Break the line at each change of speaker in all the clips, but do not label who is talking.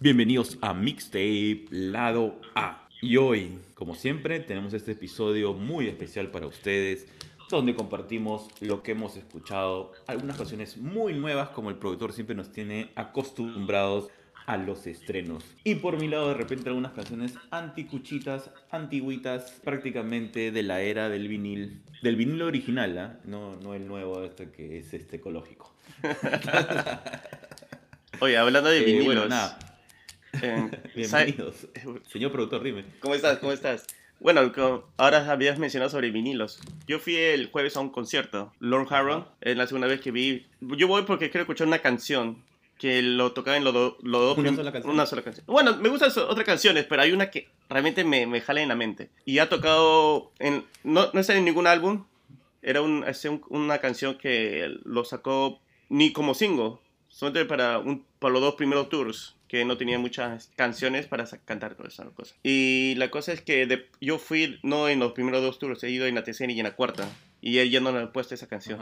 Bienvenidos a Mixtape Lado A. Y hoy, como siempre, tenemos este episodio muy especial para ustedes, donde compartimos lo que hemos escuchado, algunas canciones muy nuevas, como el productor siempre nos tiene acostumbrados a los estrenos. Y por mi lado, de repente, algunas canciones anticuchitas, antiguitas, prácticamente de la era del vinil, del vinil original, ¿ah? no, no el nuevo, este que es este ecológico.
Oye, hablando de
Eh,
vinilos.
bueno, nada.
Eh,
Bienvenidos. Señor productor, dime.
¿Cómo estás? ¿Cómo estás? Bueno, ahora habías mencionado sobre vinilos. Yo fui el jueves a un concierto. Lord Harron, es la segunda vez que vi. Yo voy porque quiero escuchar una canción que lo tocaba en los do- los dos
¿Una
prim-
sola canción?
Una sola canción. Bueno, me gustan otras canciones, pero hay una que realmente me, me jala en la mente. Y ha tocado en no no está en ningún álbum. Era un- una canción que lo sacó ni como single, solamente para un para los dos primeros tours que no tenía muchas canciones para cantar todas esas cosas. Y la cosa es que de- yo fui no en los primeros dos tours, he ido en la tercera y en la cuarta. Y él ya no le ha puesto esa canción.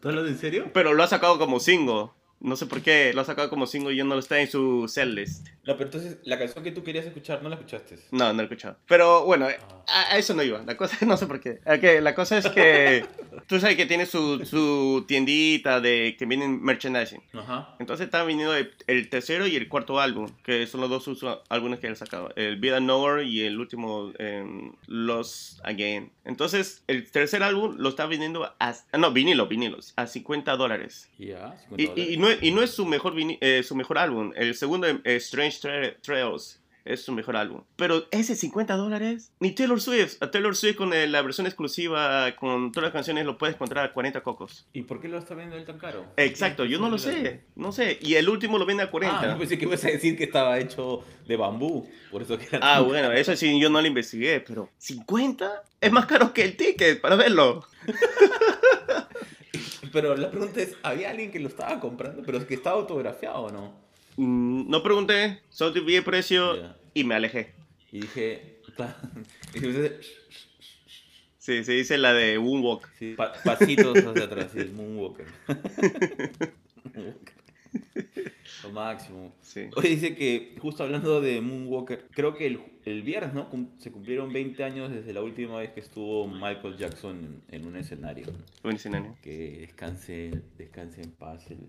¿Tú hablas en serio?
Pero lo ha sacado como single. No sé por qué, lo ha sacado como single y ya no lo está en su set list.
No, pero entonces la canción que tú querías escuchar no la escuchaste.
No, no lo he escuchado. Pero bueno,
Ah.
a, a eso no iba. La cosa, no sé por qué. Ok, la cosa es que tú sabes que tiene su, su tiendita de que vienen merchandising.
Ajá.
Entonces están viniendo el, el tercero y el cuarto álbum, que son los dos álbumes que él ha sacado. El Vida Nowhere y el último em, Lost Again. Entonces el tercer álbum lo está vendiendo a... No, vinilo, vinilos. A 50 dólares.
Ya, 50
Y,
dólares.
y- y no, es- y no es su mejor, eh, su mejor álbum. El segundo, eh, Strange Tra- Trails, es su mejor álbum. Pero ese 50 dólares, ni Taylor Swift. A Taylor Swift con eh, la versión exclusiva, con todas las canciones, lo puedes encontrar a 40 cocos.
¿Y por qué lo está vendiendo él tan caro?
Exacto, yo no lo sé. No sé. Y el último lo vende a 40.
Ah, yo pensé que ibas a decir que estaba hecho de bambú. Por eso que era
Ah,
tan
bueno, eso sí, yo no lo investigué, pero ¿50? Es más caro que el ticket para verlo.
Pero la pregunta es, ¿había alguien que lo estaba comprando? Pero es que estaba autografiado o no.
Mm, no pregunté, solo te vi el precio y me alejé.
Y dije, claro, y dije,
Sí, se dice la de Moonwalk.
sí, pa- pasitos hacia atrás, sí, Moonwalker. Moonwalker. Lo máximo.
Sí.
Oye, dice que, justo hablando de Moonwalker, creo que el, el viernes, ¿no? Se cumplieron 20 años desde la última vez que estuvo Michael Jackson en, en un escenario.
Buen escenario.
Que descanse, descanse en paz el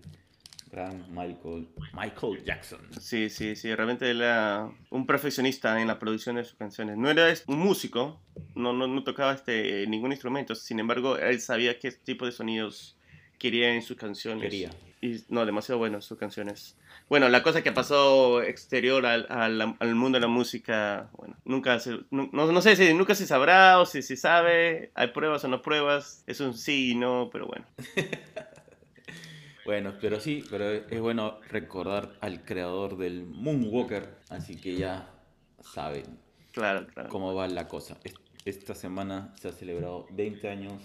gran Michael, Michael Jackson.
Sí, sí, sí, realmente era un perfeccionista en la producción de sus canciones. No era un músico, no, no, no tocaba este, ningún instrumento, sin embargo, él sabía qué tipo de sonidos quería en sus canciones.
Quería.
Y no, demasiado bueno sus canciones. Bueno, la cosa que pasó exterior al, al, al mundo de la música, bueno, nunca se, no, no sé si nunca se sabrá o si se sabe, hay pruebas o no pruebas, es un sí y no, pero bueno.
Bueno, pero sí, pero es bueno recordar al creador del Moonwalker, así que ya saben
Claro, claro.
cómo va la cosa. Es- Esta semana se ha celebrado 20 años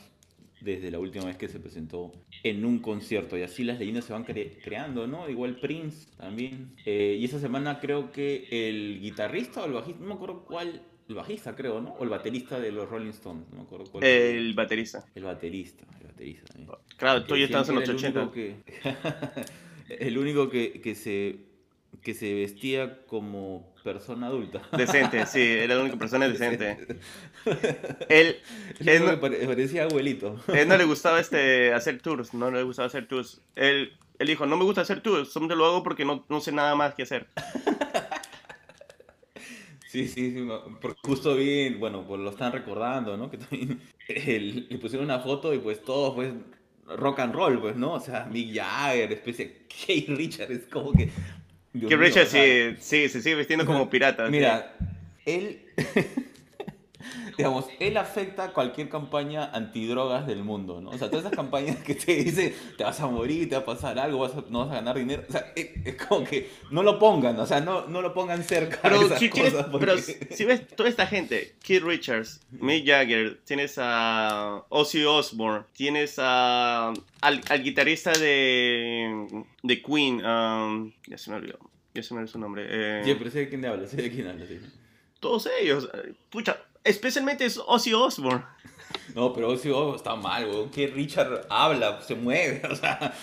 desde la última vez que se presentó en un concierto y así las leyendas se van cre- creando, ¿no? Igual Prince también. Eh, y esa semana creo que el guitarrista o el bajista, no me acuerdo cuál, el bajista creo, ¿no? O el baterista de los Rolling Stones, no me acuerdo cuál.
El baterista.
El baterista, el baterista también.
Claro, tú
Que
ya estabas en los
que era
80.
El único que, el único que, que se, que se vestía como persona adulta.
Decente, sí, era la única persona decente. Él, él, no,
pare- parecía abuelito.
él no le gustaba este, hacer tours, no le gustaba hacer tours. Él, él dijo, no me gusta hacer tours, solamente lo hago porque no, no sé nada más que hacer.
Sí, sí, sí. porque justo vi, bueno, pues lo están recordando, ¿no? Que también le pusieron una foto y pues todo, pues, rock and roll, pues, ¿no? O sea, Mick Jagger, especie Keith Richards, como que... Dios
Que Richard sí, sí, se sigue vistiendo como pirata. sí.
Mira, él, digamos, él afecta cualquier campaña antidrogas del mundo, ¿no? O sea, todas esas campañas que te dicen, te vas a morir, te va a pasar algo, vas a- no vas a ganar dinero, o sea, es, como que no lo pongan, o sea, no, no lo pongan cerca
Pero,
esas
si,
cosas
pero
porque-
si ves toda esta gente, Keith Richards, Mick Jagger, tienes a Ozzy Osbourne, tienes a, al, al guitarrista de, de Queen, um, ya se me olvidó, ya se me olvidó su nombre. eh,
Sí, pero sé de quién habla, sé de quién habla, sí.
todos ellos. Pucha, especialmente es Ozzy Osbourne.
No, pero Ozzy Osbourne está mal, weón. Que Richard habla, se mueve. O sea,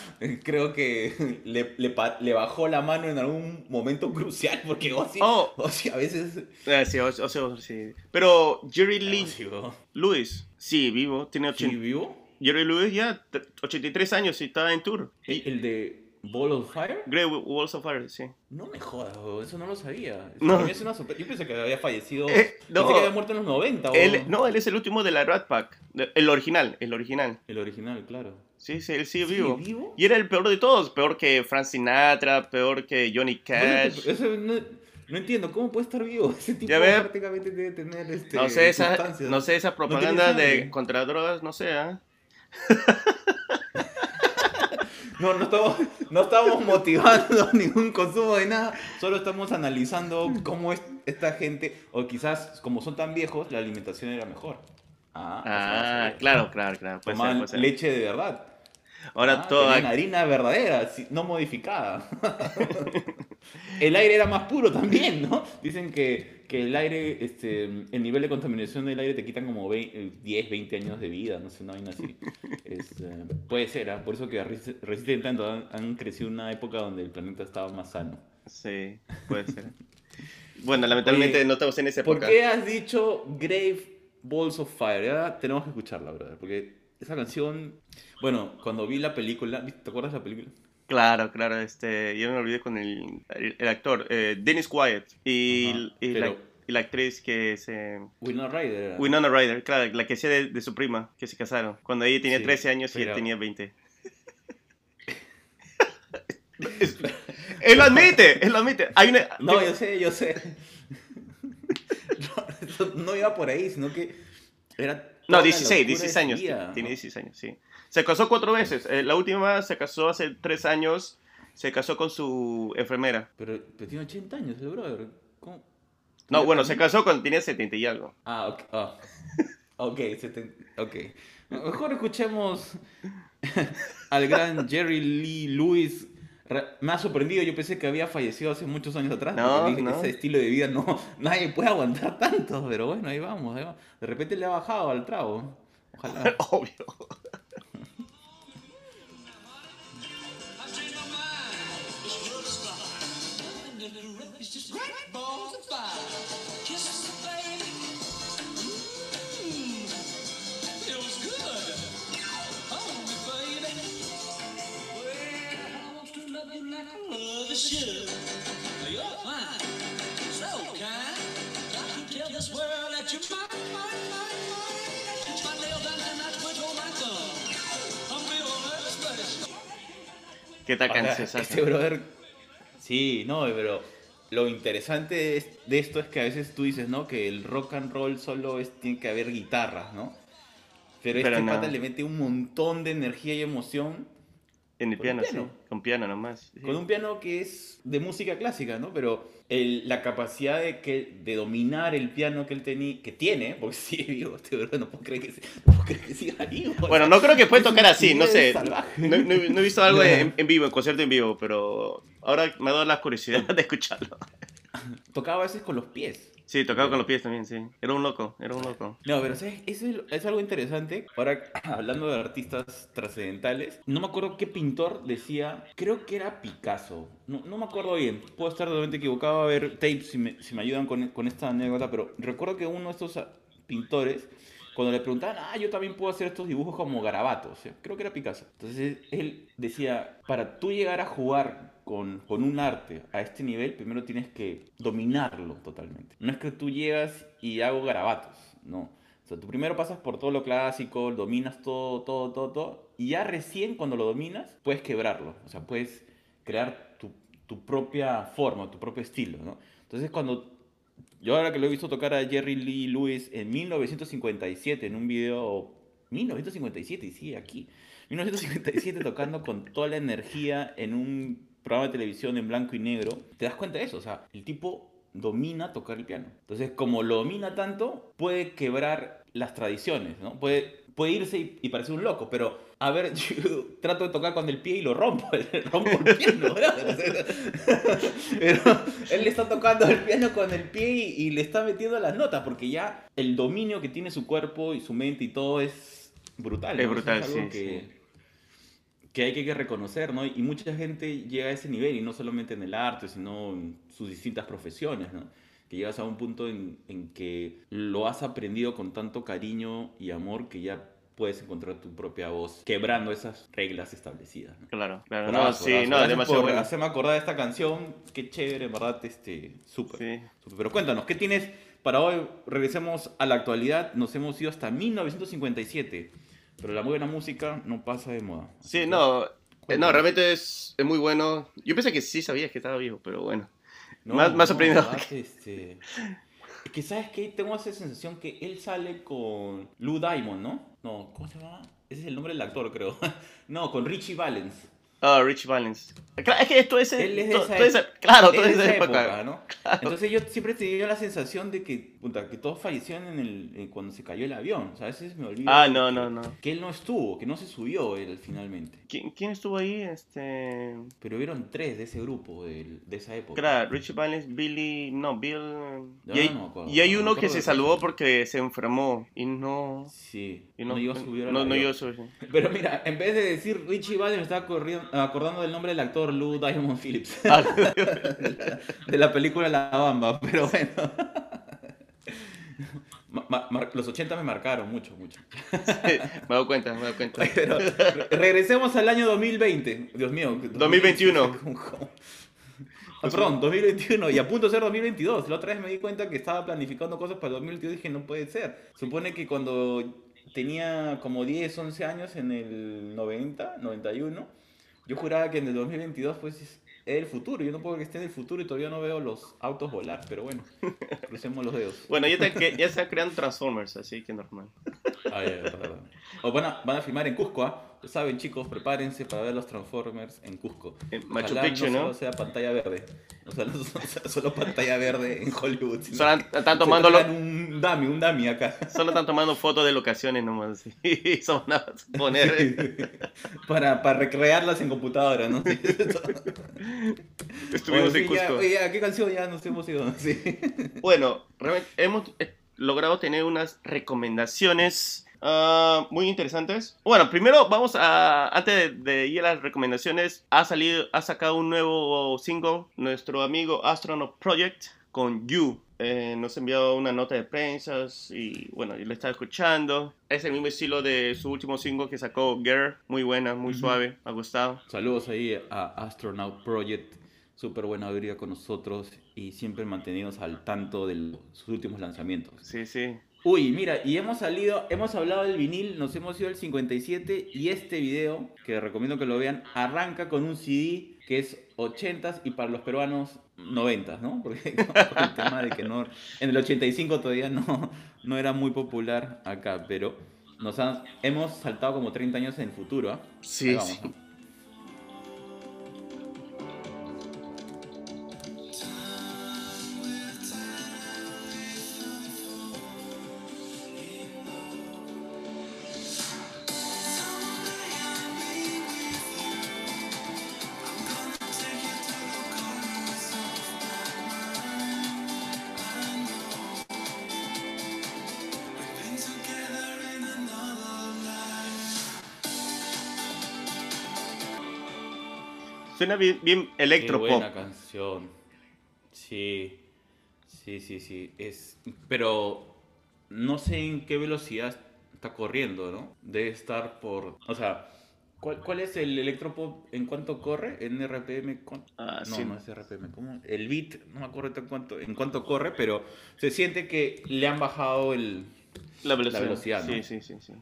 creo que le, le, bajó la mano en algún momento crucial porque Ozzy,
Oh.
Ozzy a veces...
Ah, sí, Ozzy Osbourne, sí. Pero Jerry Lee. Lewis, sí, vivo, tiene
¿Sí
80.
vivo?
Jerry Lewis ya, t- 83 años y está en tour.
¿El, el de Ball of Fire?
Grey Walls of Fire, sí.
No me jodas, eso no lo sabía.
No.
Para mí es una sorpresa. Yo pensé que había fallecido.
Eh, no.
Pensé que había muerto en los 90, weón.
Él, no, él es el último de la Rat Pack. El original, el original.
El original, claro.
Sí, sí, él sigue
¿Sigue
vivo.
vivo?
Y era el peor de todos. Peor que Frank Sinatra, peor que Johnny Cash.
Eso no, no entiendo, ¿cómo puede estar vivo? Ese tipo
Ya ve.
prácticamente debe tener este,
No sé, esa, no sé, esa propaganda de contra drogas, no sé, ¿ah?
No, no estamos, no estamos motivando ningún consumo de nada, solo estamos analizando cómo es esta gente, o quizás como son tan viejos, la alimentación era mejor. Ah,
Ah, claro, claro, claro. Puede ser,
Tomaban
puede ser.
leche de verdad.
Ahora
Ah,
todo.
tenían harina verdadera, no modificada. el aire era más puro también, ¿no? Dicen que, que el aire, este, el nivel de contaminación del aire te quitan como 20, 10, 20 años de vida, no sé, una vaina así. Es, eh, puede ser, ¿ah? por eso que resisten, tanto, han, han crecido una época donde el planeta estaba más sano.
Sí, puede ser. Bueno, lamentablemente
Oye,
no estamos en esa
¿Por
época.
qué has dicho Grave Balls of Fire? Tenemos que escucharla, brother, porque esa canción, bueno, cuando vi la película, ¿te acuerdas de la película?
Claro, claro, este, yo me olvidé con el, el, el actor, eh, Dennis Quaid, y, y la,
pero-
y la actriz que es eh,
Winona Ryder.
Winona Ryder, claro, la que hacía de, de su prima, que se casaron, cuando ella tenía
Sí,
13 años y él tenía 20. él lo admite, él lo admite. Hay una...
No, yo sé, yo sé. No, iba por ahí, sino que era...
No,
toda la
16,
locura
16
de
años.
día,
Tiene
¿no?
16 años, sí. Se casó cuatro veces. Eh, la última se casó hace tres años. Se casó con su enfermera.
Pero, pero tiene 80 años el brother. ¿Cómo?
No, bueno, se casó cuando tenía 70 y algo.
Ah, ok. ah. Ok, seten- ok. Mejor escuchemos al gran Jerry Lee Lewis. Me ha sorprendido, yo pensé que había fallecido hace muchos años atrás.
No,
dije,
no.
Ese estilo de vida no, nadie puede aguantar tanto, pero bueno, ahí vamos, ahí vamos. De repente le ha bajado al trago. Ojalá.
Obvio.
It's just great balls of fire. Kisses the baby. Mmm. Feels good. Hold me, baby. Well, I want to love you like I love you should. You're fine. So kind. Got to tell this world that you're mine, mine, mine, mine. My nails down and I twitch on my thumb. I'm feeling nervous, but it's
¿Qué tal canción?
Este brother. Sí, no, pero lo interesante es- de esto es que a veces tú dices, ¿no? Que el rock and roll solo es, tiene que haber guitarras, ¿no? Pero,
Pero
este
no.
pata le mete un montón de energía y emoción
En el piano,
piano.
sí. Con piano nomás. sí.
con un piano que es de música clásica, ¿no? Pero el- la capacidad de, que, de dominar el piano que él tenía, que tiene, porque sigue vivo, este brother, no puedo creer que, no creer que siga vivo.
Bueno, no creo que
un
tocar así, no sé. No, no- no he visto algo en, en vivo, en concierto en vivo, pero ahora me ha dado la curiosidad de escucharlo.
Tocaba a veces con los pies.
Sí, tocaba con los pies también, sí. Era un loco, era un loco.
No, pero ¿sabes? Eso es, algo interesante. Ahora, hablando de artistas trascendentales, no me acuerdo qué pintor decía, creo que era Picasso. No, no me acuerdo bien, puedo estar totalmente equivocado. A ver, tapes si me, ayudan con, con esta anécdota, pero recuerdo que uno de estos ah, pintores, cuando le preguntaban, ah, yo también puedo hacer estos dibujos como garabatos, creo que era Picasso. Entonces él decía, para tú llegar a jugar con, con un arte a este nivel, primero tienes que dominarlo totalmente. No es que tú llegas y hago garabatos, no. O sea, tú primero pasas por todo lo clásico, dominas todo, todo, todo, todo, y ya recién cuando lo dominas, puedes quebrarlo. O sea, puedes crear tu, tu propia forma, tu propio estilo, ¿no? Entonces, cuando yo ahora que lo he visto tocar a Jerry Lee Lewis en 1957 en un video 1957 y sigue aquí 1957 tocando con toda la energía en un programa de televisión en blanco y negro te das cuenta de eso o sea el tipo domina tocar el piano entonces como lo domina tanto puede quebrar las tradiciones no puede puede irse y, y parecer un loco, pero a ver, yo trato de tocar con el pie y lo rompo, rompo el piano, ¿verdad? Pero él le está tocando el piano con el pie y, y le está metiendo las notas, porque ya el dominio que tiene su cuerpo y su mente y todo es brutal.
Es
¿no?
brutal,
algo
sí,
que,
sí.
Que hay que reconocer, ¿no? Y mucha gente llega a ese nivel, y no solamente en el arte, sino en sus distintas profesiones, ¿no? Que llegas a un punto en, en que lo has aprendido con tanto cariño y amor que ya puedes encontrar tu propia voz, quebrando esas reglas establecidas. ¿no?
Claro, claro. No,
Bravazo,
sí,
bravazo.
no,
Gracias
demasiado
por hacerme acordar de esta canción. Qué chévere, en verdad, este, súper.
Sí.
Pero cuéntanos, ¿qué tienes para hoy? Regresemos a la actualidad. Nos hemos ido hasta 1957. Pero la buena música no pasa de moda.
Sí,
que-
no, eh, no, realmente es, es muy bueno. Yo pensé que sí sabías que estaba viejo, pero bueno.
No,
Más- más
no,
sorprendido.
este, Es que, ¿sabes qué? Tengo esa sensación que él sale con Lou Diamond, ¿no? No, ¿cómo se llama? Ese es el nombre del actor, creo. no, con Richie Valens.
Ah, Rich Valens. Claro, es que esto es...
Él es de esa época.
claro,
Es
toda
de
esa
esa
época.
época, ¿no? Entonces yo siempre tenía la sensación de que, puta, que todos fallecieron en el, en cuando se cayó el avión. O sea, a veces me olvido
Ah,
de
no,
que,
no, no.
que él no estuvo, que no se subió él finalmente.
¿Quién, quién estuvo ahí? Este...
Pero hubieron tres de ese grupo, del- de, esa época.
Claro, Richie Valens, Billy... No, Bill... Y, hay,
no acuerdo,
y hay uno que se
de
salvó
eso.
porque se enfermó y no...
Sí,
Y
no,
no,
llegó a subir
no, no llegó a subir.
Pero mira, en vez de decir Richie Valens, estaba corriendo- acordando del nombre del actor Lou Diamond Phillips.
Ah,
de la película La Bamba, pero bueno. Ma- ma- mar- los 80 me marcaron mucho, mucho.
me he dado cuenta, me dado cuenta.
Pero re- regresemos al año 2020. Dios mío.
2021.
Ah, perdón, 2021 y a punto de ser 2022. La otra vez me di cuenta que estaba planificando cosas para el 2022 y dije, no puede ser. Supone que cuando tenía como 10, 11 años en el 90, 91, yo juraba que en el 2022 pues es el futuro. Yo no puedo que esté en el futuro y todavía no veo los autos volar, pero bueno, crucemos los dedos.
Bueno, ya, te- ya se creando Transformers, así que normal.
Ah, ya. O van a, van a filmar en Cusco, ¿ah? Ya saben, chicos, prepárense para ver los Transformers en Cusco.
En Machu Picchu,
no
¿no?
solo sea pantalla verde. O sea, no solo, solo pantalla verde en Hollywood.
Solo están tomando,
un dummy, un dummy acá.
solo están tomando fotos de locaciones nomás. Y son a poner.
para, para recrearlas en computadora, ¿no?
Estuvimos
Bueno,
en
sí,
Cusco.
ya, ¿qué canción ya nos hemos ido?
Bueno, realmente hemos eh, logrado tener unas recomendaciones ah, muy interesantes. Bueno, primero vamos a, antes de, de ir a las recomendaciones, ha salido, ha sacado un nuevo single, nuestro amigo Astronaut Project con You. Eh, nos ha enviado una nota de prensa y bueno, yo lo estaba escuchando. Es el mismo estilo de su último single que sacó Girl, muy buena, muy
Ujú.
suave, me ha gustado.
Saludos ahí a Astronaut Project. Súper buena alegría con nosotros y siempre mantenidos al tanto de los- sus últimos lanzamientos.
Sí, sí.
Uy, mira, y hemos salido, hemos hablado del vinil, nos hemos ido al 57 y este video, que recomiendo que lo vean, arranca con un CD que es 80s y para los peruanos 90s, ¿no? Porque con el tema de que no, en el 85 todavía no, no era muy popular acá, pero nos han, hemos saltado como 30 años en el futuro, ¿ah?
Sí,
vamos,
sí.
¿no?
Suena bien, bien
Qué
electropop.
buena canción. Sí, sí, sí, sí. Es, pero no sé en qué velocidad está corriendo, ¿no? Debe estar por... O sea, ¿cuál, cuál es el electropop en cuánto corre? ¿En RPM?
Ah,
no,
sí.
no es RPM. ¿Cómo? El beat, no me acuerdo en cuánto, en cuánto corre, pero se siente que le han bajado el...
La velocidad.
velocidad, ¿no?
Sí, sí, sí, sí.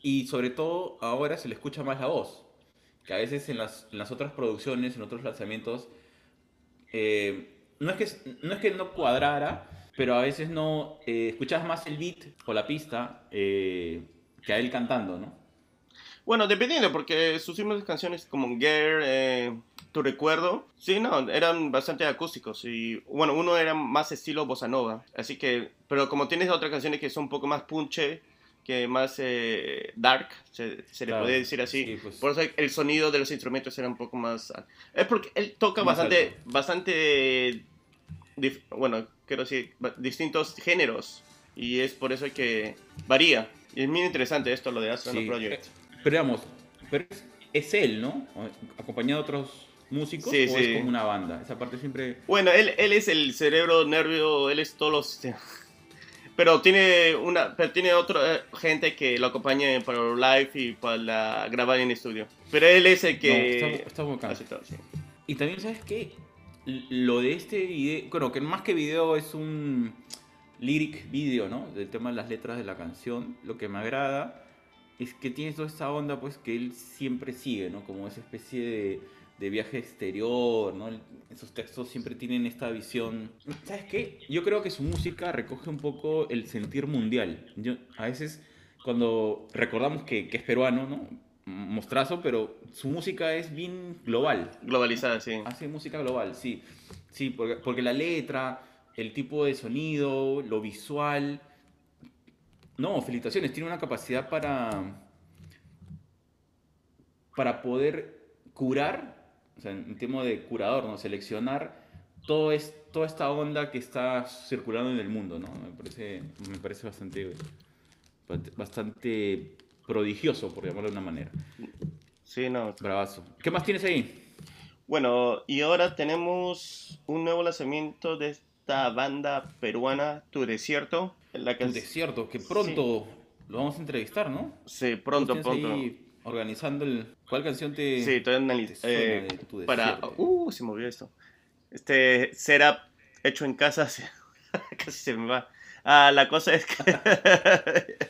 Y sobre todo ahora se le escucha más la voz. Que a veces en las, en las otras producciones, en otros lanzamientos, eh, no, es que, no es que no cuadrara, pero a veces no eh, escuchas más el beat o la pista eh, que a él cantando, ¿no?
Bueno, dependiendo, porque sus últimas canciones como Girl, eh, Tu Recuerdo, sí, no, eran bastante acústicos. Y bueno, uno era más estilo bossa nova. Así que, pero como tienes otras canciones que son un poco más punche, que más eh, dark, se, se le
Claro,
podría decir así.
sí, pues.
Por eso el sonido de los instrumentos era un poco más... Es porque él toca
Más
bastante,
alto.
bastante, dif- bueno, quiero decir, distintos géneros. Y es por eso que varía. Y es muy interesante esto, lo de Astro
Sí,
Project.
Pero digamos, pero es, es él, ¿no? Acompañado de otros músicos
Sí,
o es como una banda. Esa parte siempre.
Bueno, él, él es el cerebro, nervio, él es todos los... Pero tiene una, pero tiene otra eh, gente que lo acompaña para los live y para grabar en estudio. Pero él es el
No,
que
está, está bacán.
hace todo, sí.
Y también, ¿sabes qué? L- Lo de este video, bueno, que más que video es un lyric video, ¿no? Del tema de las letras de la canción. Lo que me agrada es que tiene toda esta onda, pues, que él siempre sigue, ¿no? Como esa especie de, de viaje exterior, ¿no? Esos textos siempre tienen esta visión. ¿Sabes qué? Yo creo que su música recoge un poco el sentir mundial. Yo, a veces, cuando recordamos que, que es peruano, ¿no? Mostrazo, pero su música es bien global.
Globalizada, sí.
Hace música global, sí. Sí, porque, porque la letra, el tipo de sonido, lo visual. No, felicitaciones. Tiene una capacidad para. para poder curar, o sea, en tema de curador, ¿no? Seleccionar todo es, toda esta onda que está circulando en el mundo, ¿no? Me parece, me parece bastante. bastante prodigioso, por llamarlo de una manera.
Sí, no.
Bravazo. ¿Qué más tienes ahí?
Bueno, y ahora tenemos un nuevo lanzamiento de esta banda peruana, Tu Desierto. La
Tu desierto, que pronto lo vamos a entrevistar, ¿no?
Sí, pronto, pronto.
ahí organizando el... ¿Cuál canción te...?
Sí, analizo.
suena
Eh, para. Uh, se movió esto. Este setup hecho en casa se- casi se me va. Ah, la cosa es que.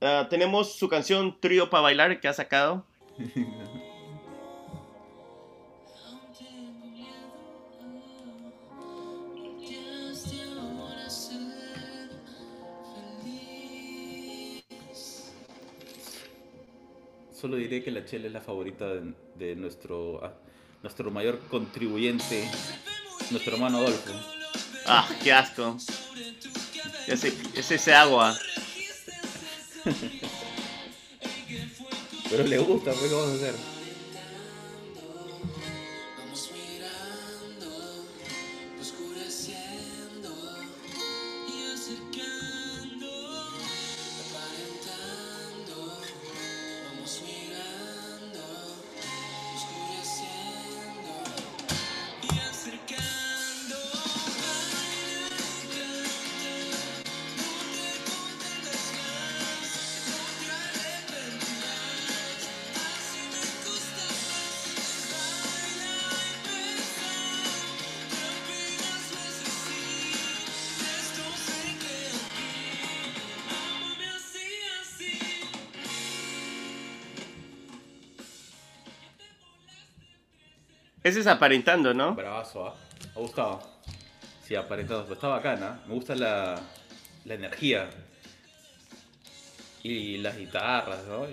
Ah, tenemos su canción Trío para bailar que ha sacado.
Solo diré que la chela es la favorita de, de nuestro, ah, nuestro mayor contribuyente, nuestro hermano Adolfo.
Ah, qué asco. Ese, es ese agua.
Pero le gusta, pues, ¿qué vamos a hacer?
Ese es aparentando, ¿no?
Bravazo, ¿ah? Me ha gustado. Sí, aparentado. Pero está bacana. Me gusta la, la energía. Y las guitarras, ¿no?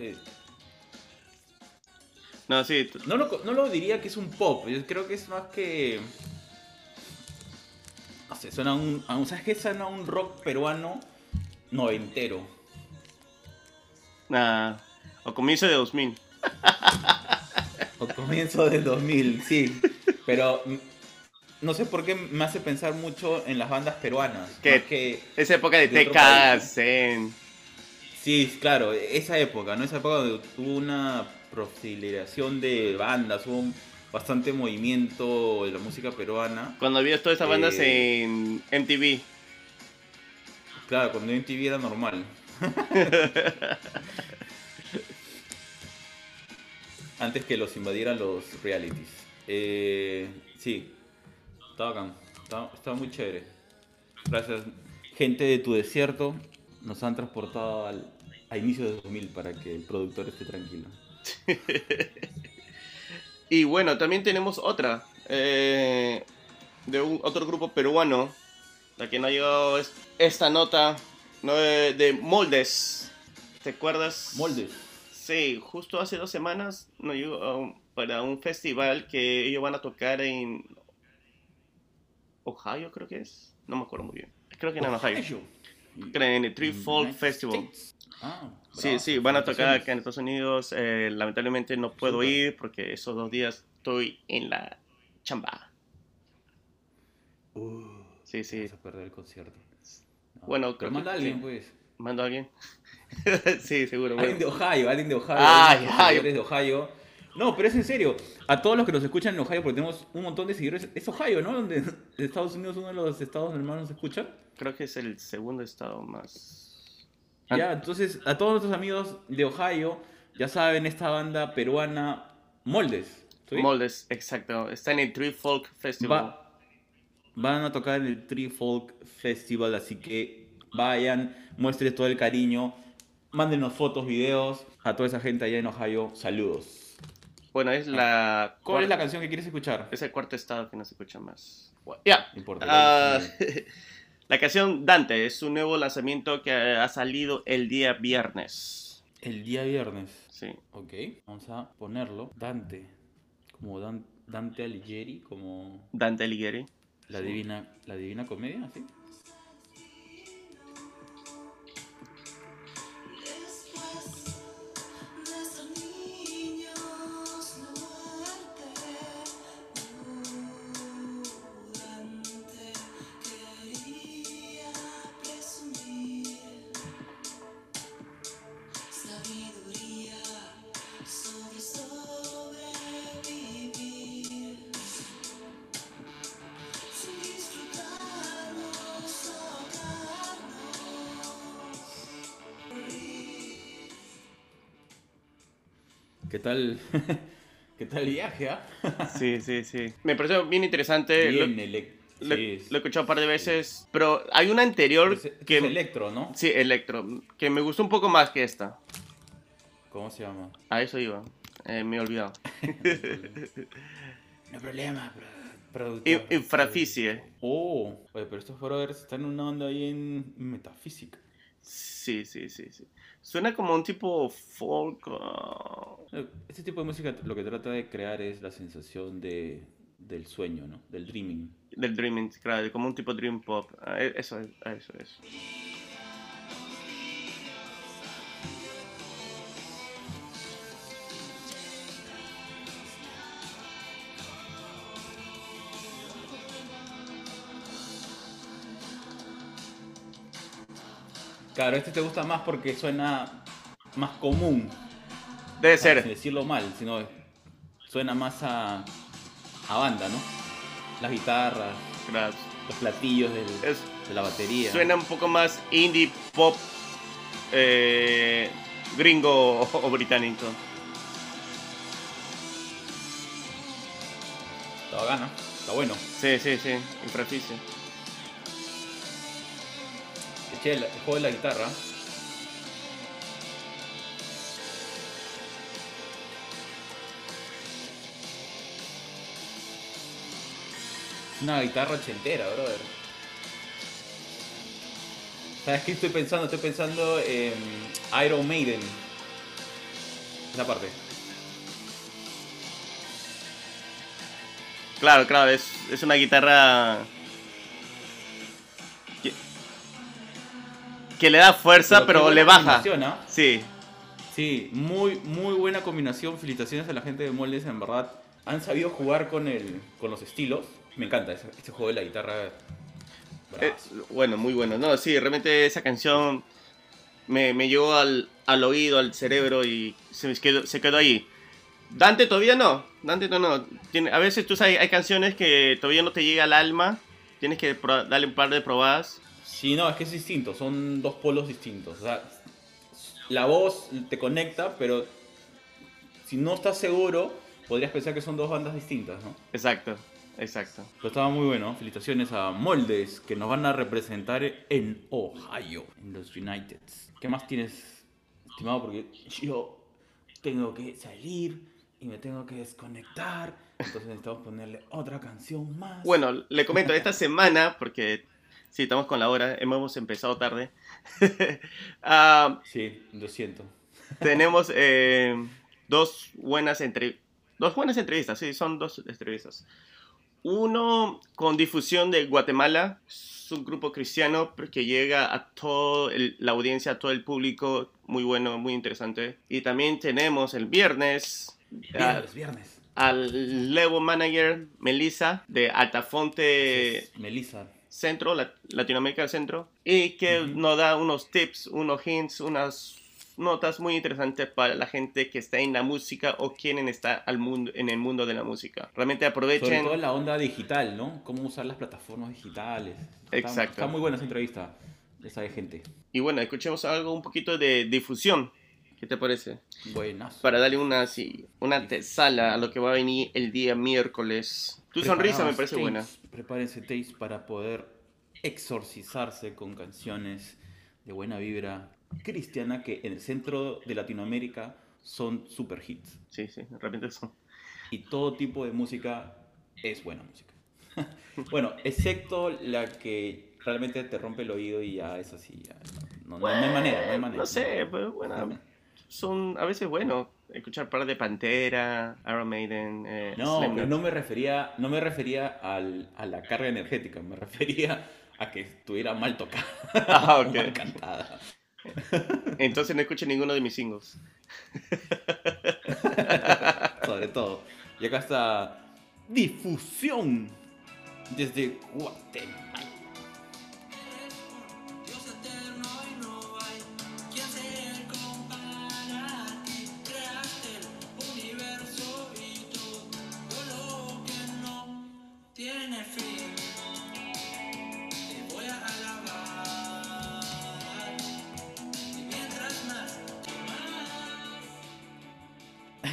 No, sí.
No lo, no lo diría que es un pop, yo creo que es más que... No sé, suena un... a un- ¿Sabes qué? Suena a un rock peruano noventero.
ah, o comienzo de 2000.
O comienzo del 2000, sí. Pero no sé por qué me hace pensar mucho en las bandas peruanas. Que...
Esa época de
De país.
Zen.
Sí, claro, esa época, ¿no? Esa época donde hubo una proliferación de bandas, hubo un bastante movimiento de la música peruana.
Cuando había todas estas bandas
Eh.
en MTV.
Claro, cuando MTV era normal. Antes que los invadieran los realities. Eh, sí, está bacán. Está, está muy chévere. Gracias. Gente de tu desierto nos han transportado al, a inicios de 2000 para que el productor esté tranquilo.
Y bueno, también tenemos otra. eh, de un, otro grupo peruano. La que no ha llegado es esta nota. no, de, de Moldes. ¿Te acuerdas?
Moldes.
Sí, justo hace dos semanas llegó a un- para un festival que ellos van a tocar en Ohio, creo que es. No me acuerdo muy bien. Creo que en Ohio. en el
United
Festival.
Ah,
Sí, sí, van a tocar acá en Estados Unidos. eh, lamentablemente no puedo ir porque esos dos días estoy en la chamba.
Uh,
Sí, sí.
Vas a perder el concierto. No,
Bueno,
pero
creo
manda a
que-
alguien,
sí.
pues.
¿Mando a alguien? sí, seguro.
Alguien de. Ohio, alguien de Ohio.
Ah,
nuestros
ya,
seguidores de Ohio. No, pero es en serio. A todos los que nos escuchan en Ohio, porque tenemos un montón de seguidores. Es Ohio, ¿no? Donde Estados Unidos uno de los estados donde más nos escuchan.
Creo que es el segundo estado más.
Ya, entonces, a todos nuestros amigos de Ohio, ya saben, esta banda peruana, Moldes. ¿sí?
Moldes, exacto. Está en el Tree Folk Festival.
Va- van a tocar en el Tree Folk Festival, así que vayan, muestren todo el cariño, mándenos fotos, videos. A toda esa gente allá en Ohio, saludos.
Bueno, es la.
¿Cuál es la canción que quieres escuchar?
Es el cuarto estado que no se escucha más. Ya. Ah,
la-
canción Dante es un nuevo lanzamiento que ha salido el día viernes.
El día viernes.
Sí.
Ok, vamos a ponerlo. Dante. Como Dan- Dante Alighieri, como
Dante Alighieri.
la divina, la divina comedia, ¿sí? ¿Qué tal? ¿Qué tal el viaje, ah?
Sí, sí, sí. Me pareció bien interesante. Lo-
Bien, elec-
lo,
sí, es-
lo he escuchado un par de veces. Pero hay una anterior
es- es
que.
electro, ¿no?
Sí, Electro. Que me gustó un poco más que esta.
¿Cómo se llama?
A eso iba. Eh, me he olvidado.
No hay problema.
In- Infraficie.
Oh, oye, pero estos brothers están en una onda ahí en metafísica.
Sí, sí, sí, sí. Suena como un tipo folk. ah,
Este tipo de música lo que trata de crear es la sensación de, del sueño, ¿no? Del dreaming.
del dreaming, claro, como un tipo dream pop. Ah, e- Eso es, eso es.
Claro, este te gusta más porque suena más común.
Debe
Sin
ser.
decirlo mal, sino suena más a, a banda, ¿no? Las guitarras,
claro.
los platillos del-
Es-
de la batería.
Suena un poco más indie pop eh, gringo o, o británico.
Está bacana, está bueno.
Sí, sí, sí.
Eché el juego de la guitarra. Una guitarra ochentera, brother. ¿Sabes qué estoy pensando? Estoy pensando en Iron Maiden. Esa parte.
Claro, claro, es, es una guitarra que le da fuerza, pero, le baja. Sí,
Sí, muy, muy buena combinación. Felicitaciones a la gente de Moldes, en verdad. Han sabido jugar con, el, con los estilos. Me encanta ese, este juego de la guitarra.
Eh, bueno, muy bueno. No, sí, realmente esa canción me, me llegó al, al oído, al cerebro y se, quedó, se quedó ahí. Dante todavía no. Dante no, no. Tiene, a veces tú sabes, hay canciones que todavía no te llega al alma. Tienes que darle un par de probadas.
Sí, no, es que es distinto. Son dos polos distintos. O sea, la voz te conecta, pero si no estás seguro, podrías pensar que son dos bandas distintas, ¿no?
Exacto, exacto.
Pero estaba muy bueno. Felicitaciones a Moldes, que nos van a representar en Ohio, en los Uniteds. ¿Qué más tienes, estimado? Porque yo tengo que salir y me tengo que desconectar. Entonces necesitamos ponerle otra canción más.
Bueno, le comento, esta semana, porque sí, estamos con la hora, hemos empezado tarde. Ah,
Sí, lo siento.
tenemos eh, dos buenas entre- dos buenas entrevistas, sí, son dos entrevistas. Uno con difusión de Guatemala, es un grupo cristiano que llega a toda la audiencia, a todo el público, muy bueno, muy interesante. Y también tenemos el viernes
Viernes, viernes.
al Levo Manager Melissa de Altafonte
Melissa.
Centro, La- Latinoamérica del Centro, y que
Ujú.
nos da unos tips, unos hints, unas notas muy interesantes para la gente que está en la música o quieren estar al mundo, en el mundo de la música. Realmente
Sobre
aprovechen.
todo la onda digital, ¿no? Cómo usar las plataformas digitales. Está-
Exacto.
Está muy buena esa entrevista. Ya sabe gente.
Y bueno, escuchemos algo un poquito de difusión. ¿Qué te parece?
Buenas.
Para darle una, así, una antesala a lo que va a venir el día miércoles. Tu sonrisa me parece buena.
Prepárense, Taste, para poder exorcizarse con canciones de buena vibra cristiana que en el centro de Latinoamérica son super hits.
Sí, sí, de repente eso.
Y todo tipo de música es buena música. bueno, excepto la que realmente te rompe el oído y ya es así. ya no, no- no hay manera, no hay manera.
No sé, pero bueno, son a veces bueno escuchar par de Pantera, Iron Maiden, eh,
No, pero no me refería, no me refería al- a la carga energética, me refería a que estuviera mal tocada,
Ah, ok.
mal cantada.
Entonces no escuché ninguno de mis singles.
Sobre todo. Y acá está difusión desde Guatemala.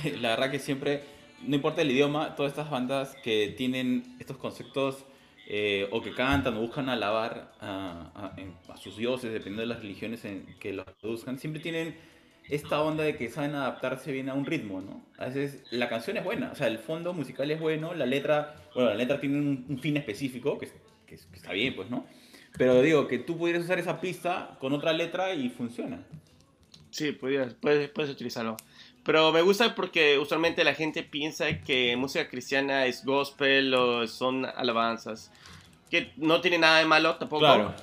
La verdad que siempre, no importa el idioma, todas estas bandas que tienen estos conceptos eh, o que cantan o buscan alabar a, sus dioses, dependiendo de las religiones en que los produzcan, siempre tienen esta onda de que saben adaptarse bien a un ritmo, ¿no? A veces la canción es buena, o sea, el fondo musical es bueno, la letra, bueno, la letra tiene un, fin específico, que, es- que es- que está bien, pues, ¿no? Pero digo, que tú pudieras usar esa pista con otra letra y funciona.
Sí, puedes, puedes utilizarlo. Pero me gusta porque usualmente la gente piensa que música cristiana es gospel o son alabanzas. Que no tiene nada de malo tampoco.
Claro.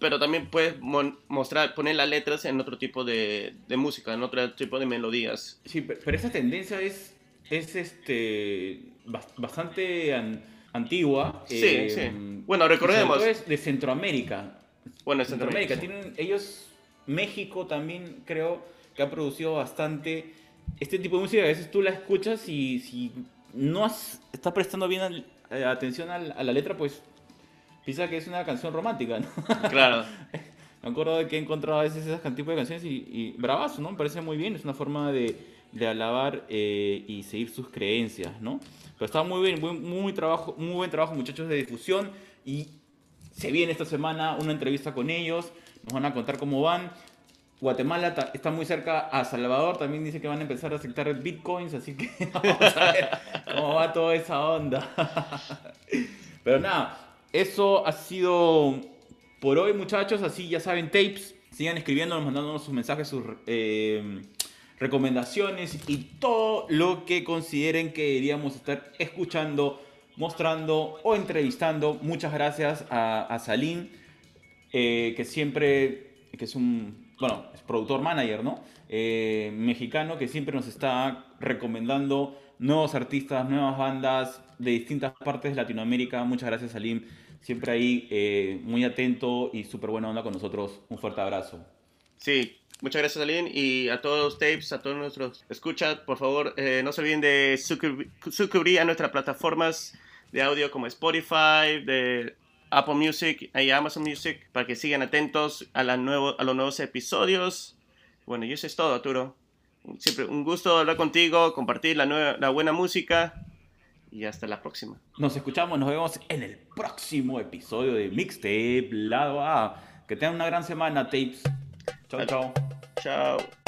Pero también puedes mostrar, poner las letras en otro tipo de, de música, en otro tipo de melodías.
Sí, pe- pero esa tendencia es, es este, bas- bastante an- antigua.
Sí,
eh,
sí. Bueno, recordemos.
es de Centroamérica.
Bueno,
Centroamérica.
Centroamérica.
Tienen, ellos, México también creo que ha producido bastante este tipo de música. A veces tú la escuchas y si no has- estás prestando bien al- eh, atención a la letra, pues piensa que es una canción romántica, ¿no?
Claro.
Me acuerdo de que he encontrado a veces ese tipo de canciones y, y bravazo, ¿no? Me parece muy bien, es una forma de, de alabar eh, y seguir sus creencias, ¿no? Pero está muy bien, muy, muy, trabajo, muy buen trabajo, muchachos, de difusión. Y se viene esta semana una entrevista con ellos, nos van a contar cómo van. Guatemala está muy cerca a Salvador, también dice que van a empezar a aceptar bitcoins, así que vamos a ver cómo va toda esa onda. Pero nada, eso ha sido por hoy, muchachos. Así ya saben, tapes. Sigan escribiéndonos, mandándonos sus mensajes, sus eh, recomendaciones y todo lo que consideren que deberíamos estar escuchando, mostrando o entrevistando. Muchas gracias a, a Salim, eh, que siempre, que es un, bueno, es productor manager, ¿no? Eh, mexicano, que siempre nos está recomendando nuevos artistas, nuevas bandas de distintas partes de Latinoamérica. Muchas gracias, Salim. Siempre ahí eh, muy atento y súper buena onda con nosotros. Un fuerte abrazo.
Sí, muchas gracias, Aline. Y a todos los tapes, a todos nuestros escuchas, por favor, eh, no se olviden de suscribir, a nuestras plataformas de audio como Spotify, de Apple Music y Amazon Music, para que sigan atentos a, la nuevo, a los nuevos episodios. Bueno, y eso es todo, Arturo. Siempre un gusto hablar contigo, compartir la, nueva, la buena música. Y hasta la próxima.
Nos escuchamos, nos vemos en el próximo episodio de Mixtape Lado A. Que tengan una gran semana, tapes. Chao, chao.
Chao.